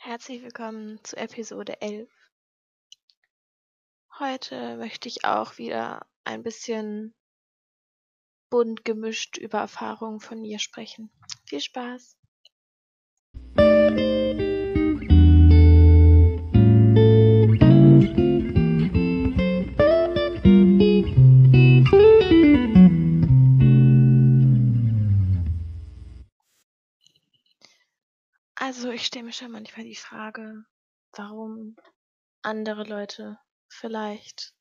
Herzlich willkommen zu Episode 11. Heute möchte ich auch wieder ein bisschen bunt gemischt über Erfahrungen von mir sprechen. Viel Spaß! Also ich stelle mir schon manchmal die Frage, warum andere Leute vielleicht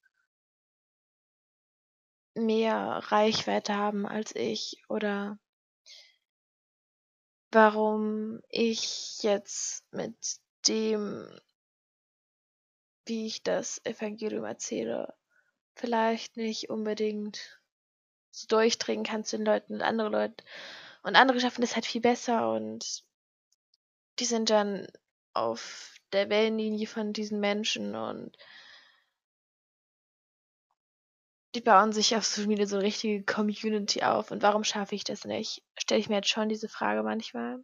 mehr Reichweite haben als ich oder warum ich jetzt mit dem, wie ich das Evangelium erzähle, vielleicht nicht unbedingt so durchdringen kann zu den Leuten und andere Leute und andere schaffen das halt viel besser und die sind dann auf der Wellenlinie von diesen Menschen und die bauen sich auf Social Media so eine richtige Community auf. Und warum schaffe ich das nicht? Stelle ich mir jetzt schon diese Frage manchmal.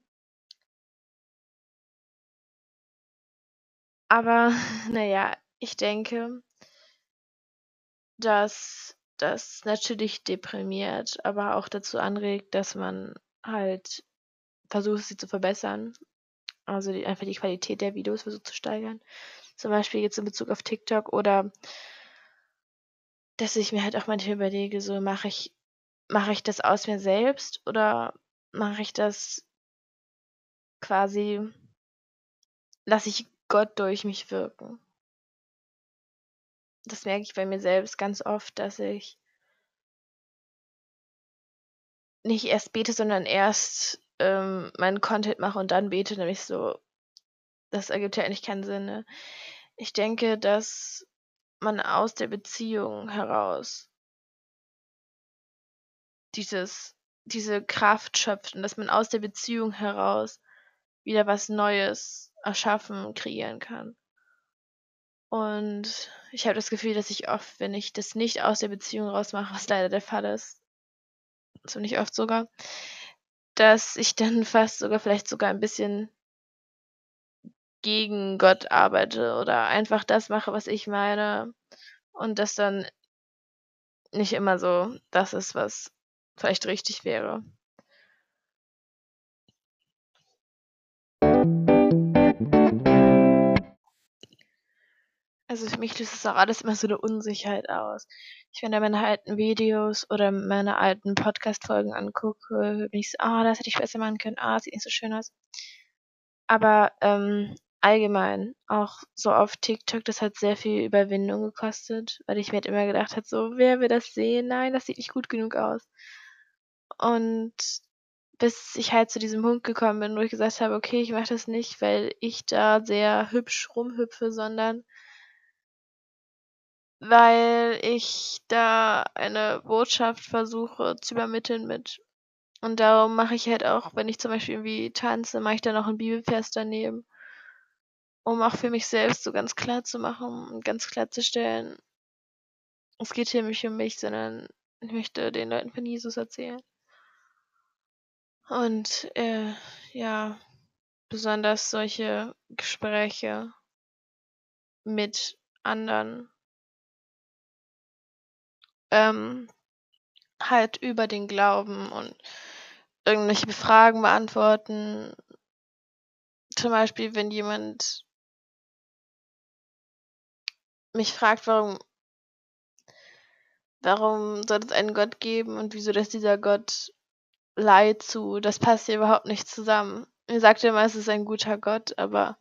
Aber naja, ich denke, dass das natürlich deprimiert, aber auch dazu anregt, dass man halt versucht, sie zu verbessern also die, einfach die Qualität der Videos versucht zu steigern. Zum Beispiel jetzt in Bezug auf TikTok oder dass ich mir halt auch manchmal überlege, so mache ich, mache ich das aus mir selbst oder mache ich das quasi, lasse ich Gott durch mich wirken. Das merke ich bei mir selbst ganz oft, dass ich nicht erst bete, sondern erst ähm, meinen Content mache und dann bete, nämlich so, das ergibt ja eigentlich keinen Sinn. Ne? Ich denke, dass man aus der Beziehung heraus dieses, diese Kraft schöpft und dass man aus der Beziehung heraus wieder was Neues erschaffen, kreieren kann. Und ich habe das Gefühl, dass ich oft, wenn ich das nicht aus der Beziehung rausmache, was leider der Fall ist, nicht oft sogar, dass ich dann fast sogar vielleicht sogar ein bisschen gegen Gott arbeite oder einfach das mache, was ich meine und das dann nicht immer so das ist, was vielleicht richtig wäre. Also für mich löst es auch alles immer so eine Unsicherheit aus. Ich da meine alten Videos oder meine alten Podcast-Folgen angucke, bin ich so, ah, das hätte ich besser machen können, ah, sieht nicht so schön aus. Aber ähm, allgemein, auch so auf TikTok, das hat sehr viel Überwindung gekostet, weil ich mir halt immer gedacht habe, so, wer will das sehen? Nein, das sieht nicht gut genug aus. Und bis ich halt zu diesem Punkt gekommen bin, wo ich gesagt habe, okay, ich mache das nicht, weil ich da sehr hübsch rumhüpfe, sondern weil ich da eine Botschaft versuche zu übermitteln mit. Und darum mache ich halt auch, wenn ich zum Beispiel irgendwie tanze, mache ich dann auch einen Bibelvers daneben, um auch für mich selbst so ganz klar zu machen und ganz klarzustellen, es geht hier nicht um mich, sondern ich möchte den Leuten von Jesus erzählen. Und äh, ja, besonders solche Gespräche mit anderen ähm, halt über den Glauben und irgendwelche Fragen beantworten. Zum Beispiel, wenn jemand mich fragt, warum, warum soll es einen Gott geben und wieso dass dieser Gott Leid zu, das passt hier überhaupt nicht zusammen. Mir sagt immer, es ist ein guter Gott, aber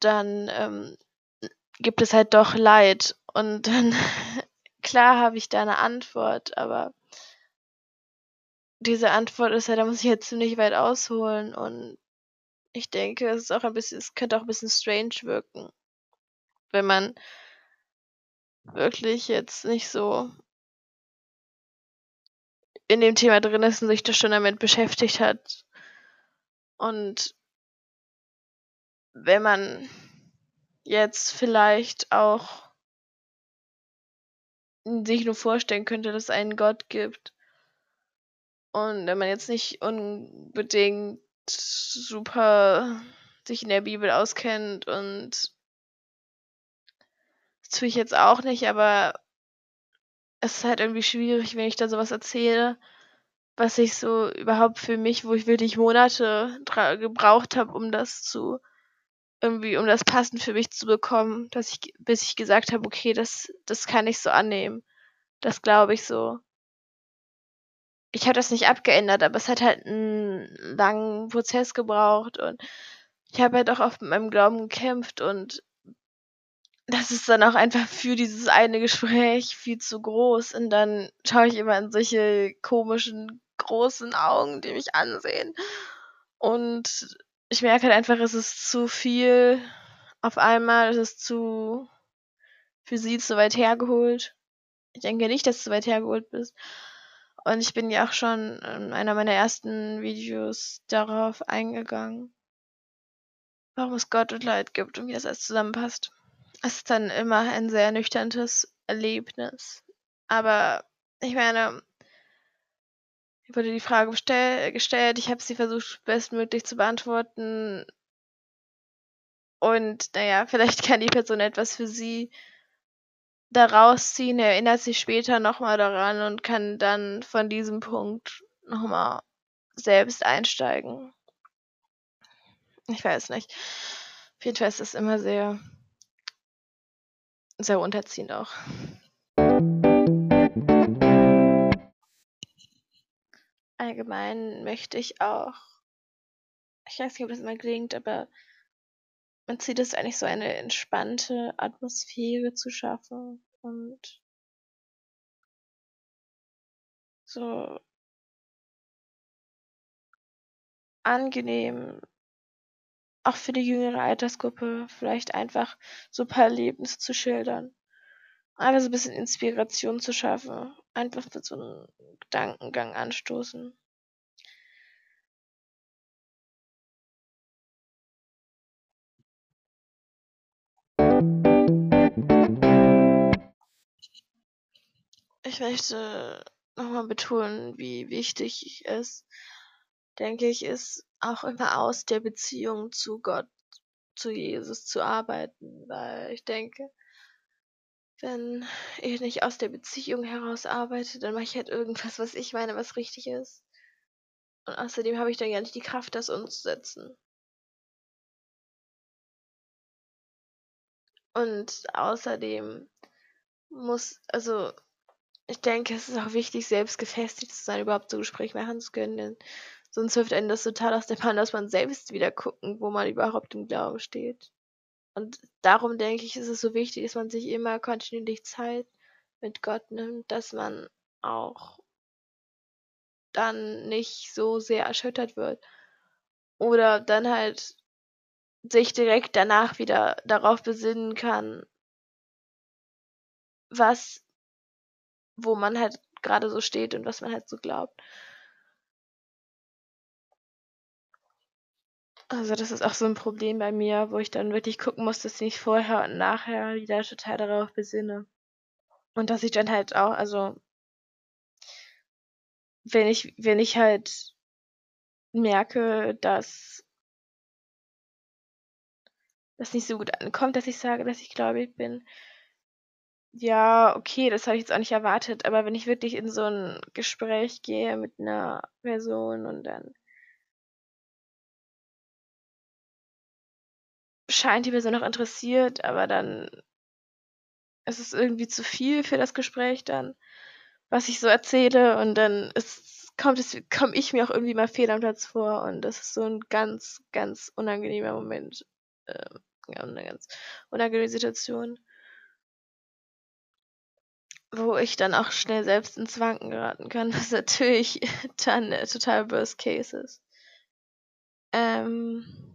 dann ähm, gibt es halt doch Leid. Und dann, klar habe ich da eine Antwort, aber diese Antwort ist ja, da muss ich jetzt ziemlich weit ausholen und ich denke, es ist auch ein bisschen, es könnte auch ein bisschen strange wirken, wenn man wirklich jetzt nicht so in dem Thema drin ist und sich das schon damit beschäftigt hat. Und wenn man jetzt vielleicht auch sich nur vorstellen könnte, dass es einen Gott gibt. Und wenn man jetzt nicht unbedingt super sich in der Bibel auskennt und das tue ich jetzt auch nicht, aber es ist halt irgendwie schwierig, wenn ich da sowas erzähle, was ich so überhaupt für mich, wo ich wirklich Monate gebraucht habe, um das zu irgendwie, um das passend für mich zu bekommen, dass ich, bis ich gesagt habe, okay, das, das kann ich so annehmen. Das glaube ich so. Ich habe das nicht abgeändert, aber es hat halt einen langen Prozess gebraucht und ich habe halt auch oft mit meinem Glauben gekämpft und das ist dann auch einfach für dieses eine Gespräch viel zu groß und dann schaue ich immer in solche komischen großen Augen, die mich ansehen und ich merke halt einfach, es ist zu viel auf einmal, es ist zu für sie zu weit hergeholt. Ich denke nicht, dass du weit hergeholt bist. Und ich bin ja auch schon in einer meiner ersten Videos darauf eingegangen, warum es Gott und Leid gibt und wie das alles zusammenpasst. Es ist dann immer ein sehr nüchternes Erlebnis. Aber ich meine, wurde die Frage gestellt, ich habe sie versucht bestmöglich zu beantworten. Und naja, vielleicht kann die Person etwas für sie daraus ziehen, erinnert sich später nochmal daran und kann dann von diesem Punkt nochmal selbst einsteigen. Ich weiß nicht. Auf jeden Fall ist es immer sehr, sehr unterziehend auch. Allgemein möchte ich auch, ich weiß nicht, ob das immer klingt, aber man zieht es eigentlich so eine entspannte Atmosphäre zu schaffen und so angenehm, auch für die jüngere Altersgruppe, vielleicht einfach so ein paar Erlebnisse zu schildern. So ein bisschen Inspiration zu schaffen. Einfach mit so einem Gedankengang anstoßen. Ich möchte nochmal betonen, wie wichtig es, denke ich, ist, auch immer aus der Beziehung zu Gott, zu Jesus zu arbeiten, weil ich denke, wenn ich nicht aus der Beziehung heraus arbeite, dann mache ich halt irgendwas, was ich meine, was richtig ist. Und außerdem habe ich dann ja nicht die Kraft, das umzusetzen. Und außerdem muss, also ich denke, es ist auch wichtig, selbst gefestigt zu sein, überhaupt so Gespräch machen zu können, denn sonst hilft einem das total aus der Bahn, dass man selbst wieder gucken, wo man überhaupt im Glauben steht. Und darum denke ich, ist es so wichtig, dass man sich immer kontinuierlich Zeit mit Gott nimmt, dass man auch dann nicht so sehr erschüttert wird. Oder dann halt sich direkt danach wieder darauf besinnen kann, was wo man halt gerade so steht und was man halt so glaubt. Also das ist auch so ein Problem bei mir, wo ich dann wirklich gucken muss, dass ich mich vorher und nachher wieder total darauf besinne. Und dass ich dann halt auch, also wenn ich, wenn ich halt merke, dass das nicht so gut ankommt, dass ich sage, dass ich gläubig bin, ja, okay, das habe ich jetzt auch nicht erwartet, aber wenn ich wirklich in so ein Gespräch gehe mit einer Person und dann scheint die Person noch interessiert, aber dann ist es irgendwie zu viel für das Gespräch dann, was ich so erzähle und dann ist, kommt es, komme ich mir auch irgendwie mal fehl am Platz vor und das ist so ein ganz, ganz unangenehmer Moment, äh, eine ganz unangenehme Situation wo ich dann auch schnell selbst ins Wanken geraten kann, was natürlich dann äh, total worst case ist. Ähm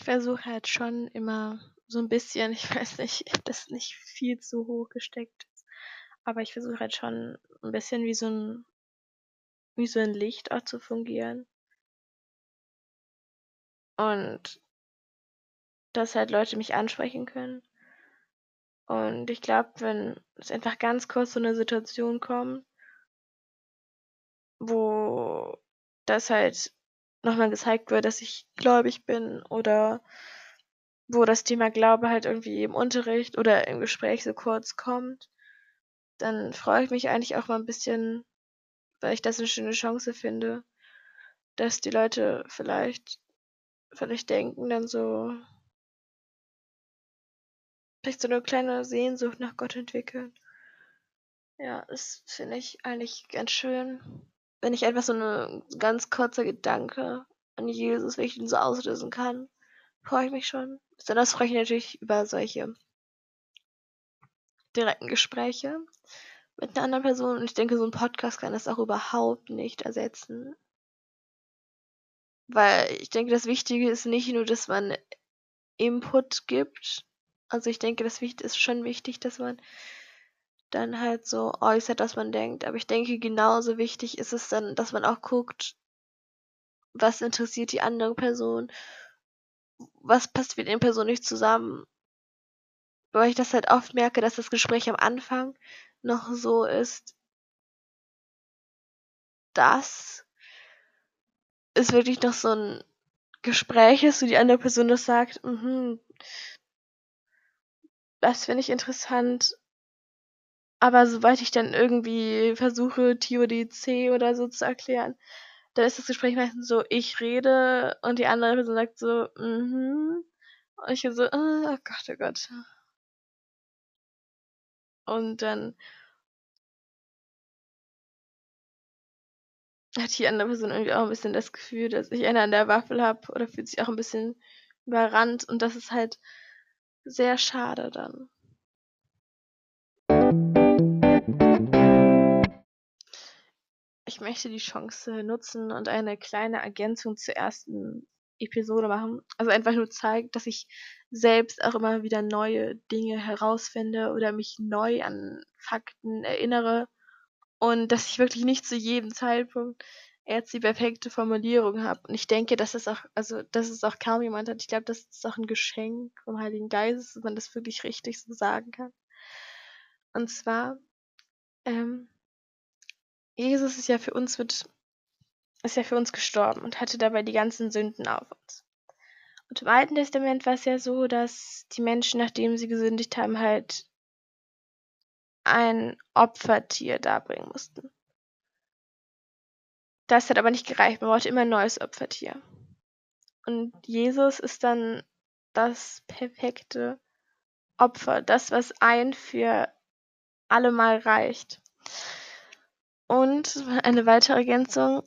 ich versuche halt schon immer so ein bisschen, ich weiß nicht, das nicht viel zu hoch gesteckt ist, aber ich versuche halt schon ein bisschen wie so ein wie so ein Licht auch zu fungieren. Und dass halt Leute mich ansprechen können. Und ich glaube, wenn es einfach ganz kurz so eine Situation kommt, wo das halt nochmal gezeigt wird, dass ich gläubig bin oder wo das Thema Glaube halt irgendwie im Unterricht oder im Gespräch so kurz kommt, dann freue ich mich eigentlich auch mal ein bisschen, weil ich das eine schöne Chance finde, dass die Leute vielleicht, vielleicht denken dann so, vielleicht so eine kleine Sehnsucht nach Gott entwickeln. Ja, das finde ich eigentlich ganz schön. Wenn ich einfach so eine ganz kurzer Gedanke an Jesus, wenn ich ihn so auslösen kann, freue ich mich schon. Besonders freue ich mich natürlich über solche direkten Gespräche mit einer anderen Person. Und ich denke, so ein Podcast kann das auch überhaupt nicht ersetzen. Weil ich denke, das Wichtige ist nicht nur, dass man Input gibt. Also ich denke, das ist schon wichtig, dass man dann halt so äußert, was man denkt. Aber ich denke, genauso wichtig ist es dann, dass man auch guckt, was interessiert die andere Person, was passt mit der Person nicht zusammen. Weil ich das halt oft merke, dass das Gespräch am Anfang noch so ist, dass es wirklich noch so ein Gespräch ist, wo die andere Person das sagt, mhm, das finde ich interessant. Aber sobald ich dann irgendwie versuche, TODC oder so zu erklären, dann ist das Gespräch meistens so, ich rede und die andere Person sagt so, mhm. Und ich so, oh Gott, oh Gott. Und dann hat die andere Person irgendwie auch ein bisschen das Gefühl, dass ich eine an der Waffel habe oder fühlt sich auch ein bisschen überrannt und das ist halt sehr schade dann. Möchte die Chance nutzen und eine kleine Ergänzung zur ersten Episode machen. Also einfach nur zeigen, dass ich selbst auch immer wieder neue Dinge herausfinde oder mich neu an Fakten erinnere und dass ich wirklich nicht zu jedem Zeitpunkt jetzt die perfekte Formulierung habe. Und ich denke, dass es auch, also dass es auch kaum jemand hat. Ich glaube, das ist auch ein Geschenk vom Heiligen Geist, dass man das wirklich richtig so sagen kann. Und zwar, ähm, Jesus ist ja für uns mit, ist ja für uns gestorben und hatte dabei die ganzen Sünden auf uns. Und im Alten Testament war es ja so, dass die Menschen, nachdem sie gesündigt haben, halt ein Opfertier darbringen mussten. Das hat aber nicht gereicht. Man brauchte immer ein neues Opfertier. Und Jesus ist dann das perfekte Opfer, das, was ein für alle Mal reicht. Und eine weitere Ergänzung,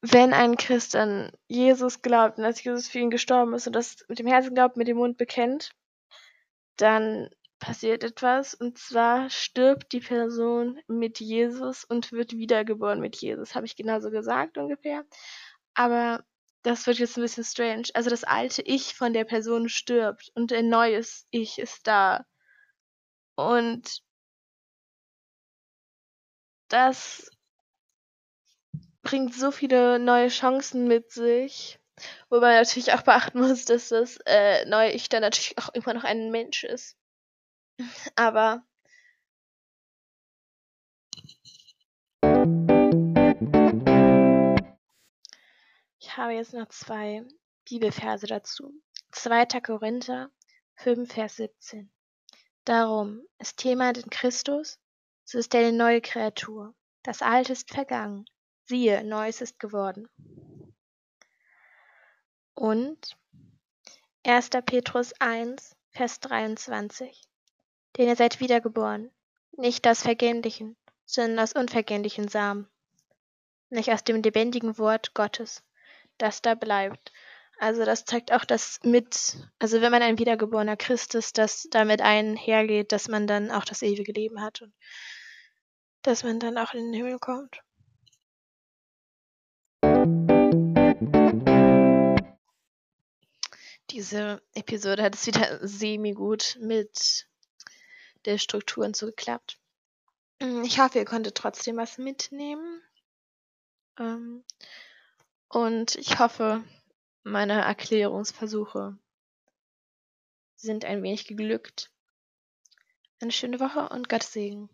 wenn ein Christ an Jesus glaubt und dass Jesus für ihn gestorben ist und das mit dem Herzen glaubt, mit dem Mund bekennt, dann passiert etwas und zwar stirbt die Person mit Jesus und wird wiedergeboren mit Jesus. Habe ich genauso gesagt ungefähr. Aber das wird jetzt ein bisschen strange. Also das alte Ich von der Person stirbt und ein neues Ich ist da. Und das bringt so viele neue Chancen mit sich. Wobei man natürlich auch beachten muss, dass das äh, neue Ich dann natürlich auch immer noch ein Mensch ist. Aber ich habe jetzt noch zwei Bibelverse dazu. 2. Korinther 5, Vers 17. Darum ist jemand in Christus, so ist er eine neue Kreatur. Das Alte ist vergangen. Siehe, Neues ist geworden. Und 1. Petrus 1, Vers 23. Denn ihr seid wiedergeboren, nicht aus vergänglichen, sondern aus unvergänglichen Samen, nicht aus dem lebendigen Wort Gottes, das da bleibt. Also das zeigt auch das mit, also wenn man ein wiedergeborener Christ ist, dass damit einhergeht, dass man dann auch das ewige Leben hat und dass man dann auch in den Himmel kommt. Diese Episode hat es wieder semi-gut mit der Struktur und so geklappt. Mm, ich hoffe, ihr konntet trotzdem was mitnehmen. Ähm, und ich hoffe, meine Erklärungsversuche sind ein wenig geglückt. eine schöne Woche und Gottes Segen.